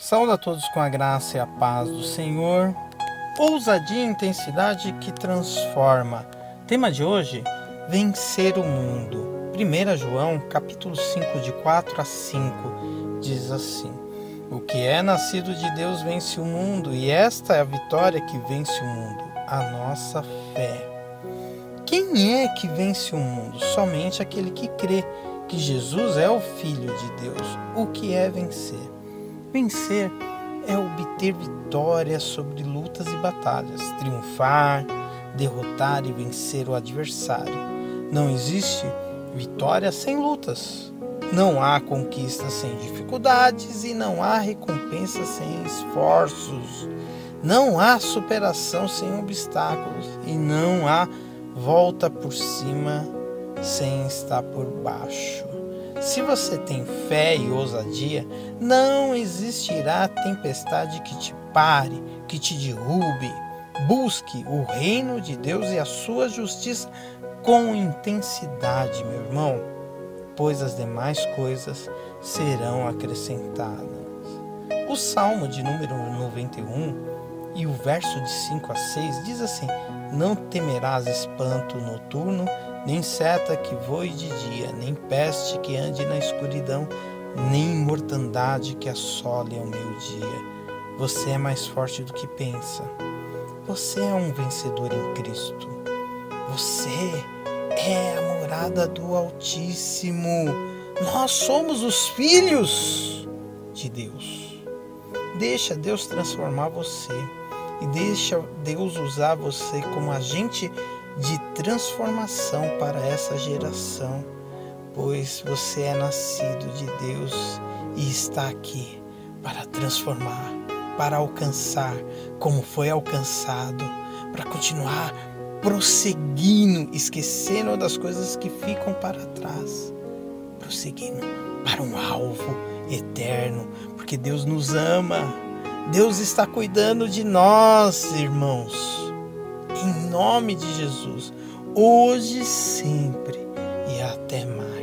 Saúde a todos com a graça e a paz do Senhor. Ousadia e intensidade que transforma. Tema de hoje: vencer o mundo. 1 João, capítulo 5, de 4 a 5, diz assim: O que é nascido de Deus vence o mundo, e esta é a vitória que vence o mundo, a nossa fé. Quem é que vence o mundo? Somente aquele que crê que Jesus é o Filho de Deus. O que é vencer? Vencer é obter vitória sobre lutas e batalhas, triunfar, derrotar e vencer o adversário. Não existe vitória sem lutas. Não há conquista sem dificuldades e não há recompensa sem esforços. Não há superação sem obstáculos e não há volta por cima sem estar por baixo. Se você tem fé e ousadia, não existirá tempestade que te pare, que te derrube. Busque o reino de Deus e a sua justiça com intensidade, meu irmão, pois as demais coisas serão acrescentadas. O Salmo de número 91 e o verso de 5 a 6 diz assim: Não temerás espanto noturno nem seta que voe de dia, nem peste que ande na escuridão, nem mortandade que assole ao meio-dia. Você é mais forte do que pensa. Você é um vencedor em Cristo. Você é a morada do Altíssimo. Nós somos os filhos de Deus. Deixa Deus transformar você e deixa Deus usar você como agente de transformação para essa geração, pois você é nascido de Deus e está aqui para transformar, para alcançar como foi alcançado, para continuar prosseguindo, esquecendo das coisas que ficam para trás, prosseguindo para um alvo eterno, porque Deus nos ama. Deus está cuidando de nós, irmãos nome de Jesus, hoje, sempre e até mais.